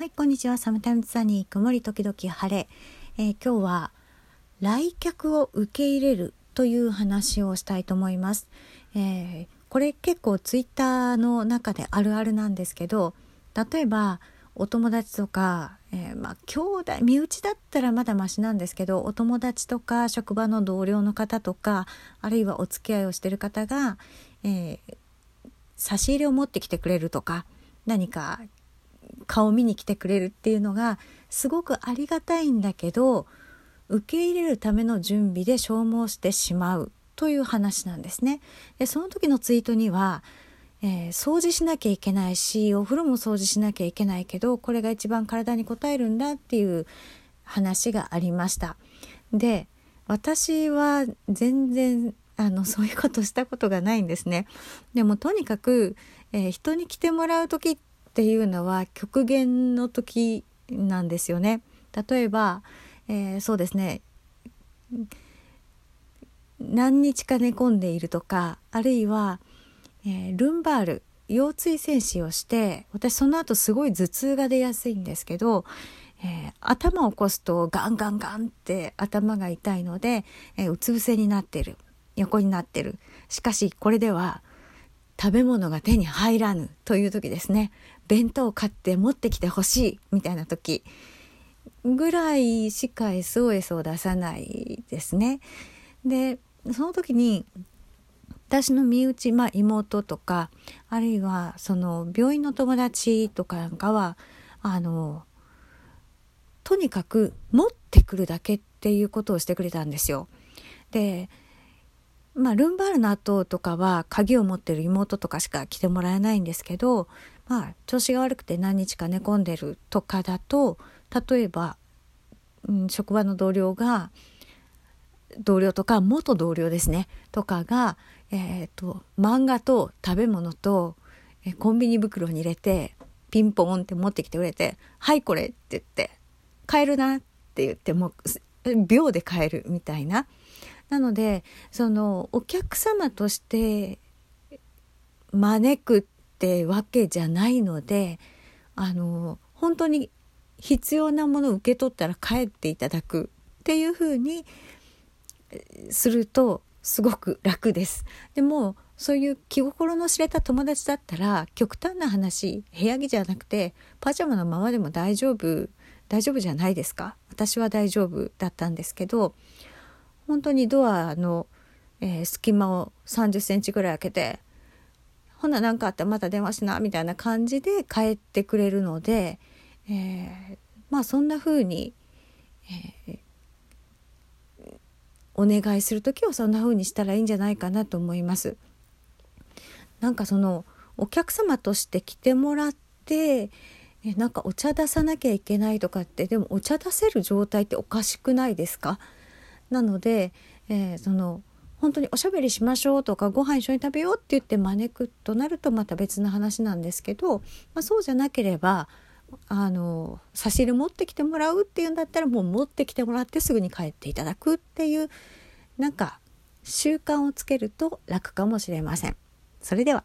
はい、こんにちは。サムタイムズサニー、曇り時々晴れ。えー、今日は来客を受け入れるという話をしたいと思います。えー、これ結構ツイッターの中であるあるなんですけど、例えばお友達とか、えー、まあ兄弟身内だったらまだマシなんですけどお友達とか職場の同僚の方とかあるいはお付き合いをしてる方が、えー、差し入れを持ってきてくれるとか何か顔見に来てくれるっていうのがすごくありがたいんだけど受け入れるための準備で消耗してしまうという話なんですね。でその時のツイートには、えー、掃除しなきゃいけないしお風呂も掃除しなきゃいけないけどこれが一番体に応えるんだっていう話がありました。で私は全然あのそういうことしたことがないんですね。でもとにかく、えー、人に来てもらう時っっていうのは極限の時なんですよね。例えば、えー、そうですね何日か寝込んでいるとかあるいは、えー、ルンバール腰椎戦士をして私その後すごい頭痛が出やすいんですけど、えー、頭を起こすとガンガンガンって頭が痛いので、えー、うつ伏せになってる横になってるしかしこれでは食べ物が手に入らぬという時ですね弁当を買って持ってきてほしいみたいな時ぐらいしか SOS を出さないですね。でその時に私の身内、まあ、妹とかあるいはその病院の友達とかなんかはあのとにかく持ってくるだけっていうことをしてくれたんですよ。でまあ、ルンバールの後とかは鍵を持ってる妹とかしか来てもらえないんですけど、まあ、調子が悪くて何日か寝込んでるとかだと例えば、うん、職場の同僚が同僚とか元同僚ですねとかが、えーと、漫画と食べ物と、コンビニ袋に入れてピンポンって持ってきてくれて「はいこれ」って言って「買えるな」って言ってもう秒で買えるみたいな。なのでそのお客様として招くってわけじゃないのであの本当に必要なものを受け取ったら帰っていただくっていうふうにするとすごく楽です。でもそういう気心の知れた友達だったら極端な話部屋着じゃなくてパジャマのままでも大丈夫大丈夫じゃないですか私は大丈夫だったんですけど本当にドアの、えー、隙間を30センチぐらい開けてほな何かあったらまた電話しなみたいな感じで帰ってくれるので、えー、まあそんな風に、えー、お願いする時はそんな風にしたらいいんじゃないかなと思います。なんかそのお客様として来てもらってえなんかお茶出さなきゃいけないとかってでもお茶出せる状態っておかしくないですか？なので、えー、その本当におしゃべりしましょうとかご飯一緒に食べようって言って招くとなるとまた別の話なんですけど、まあ、そうじゃなければあの差し入れ持ってきてもらうっていうんだったらもう持ってきてもらってすぐに帰っていただくっていうなんか習慣をつけると楽かもしれません。それでは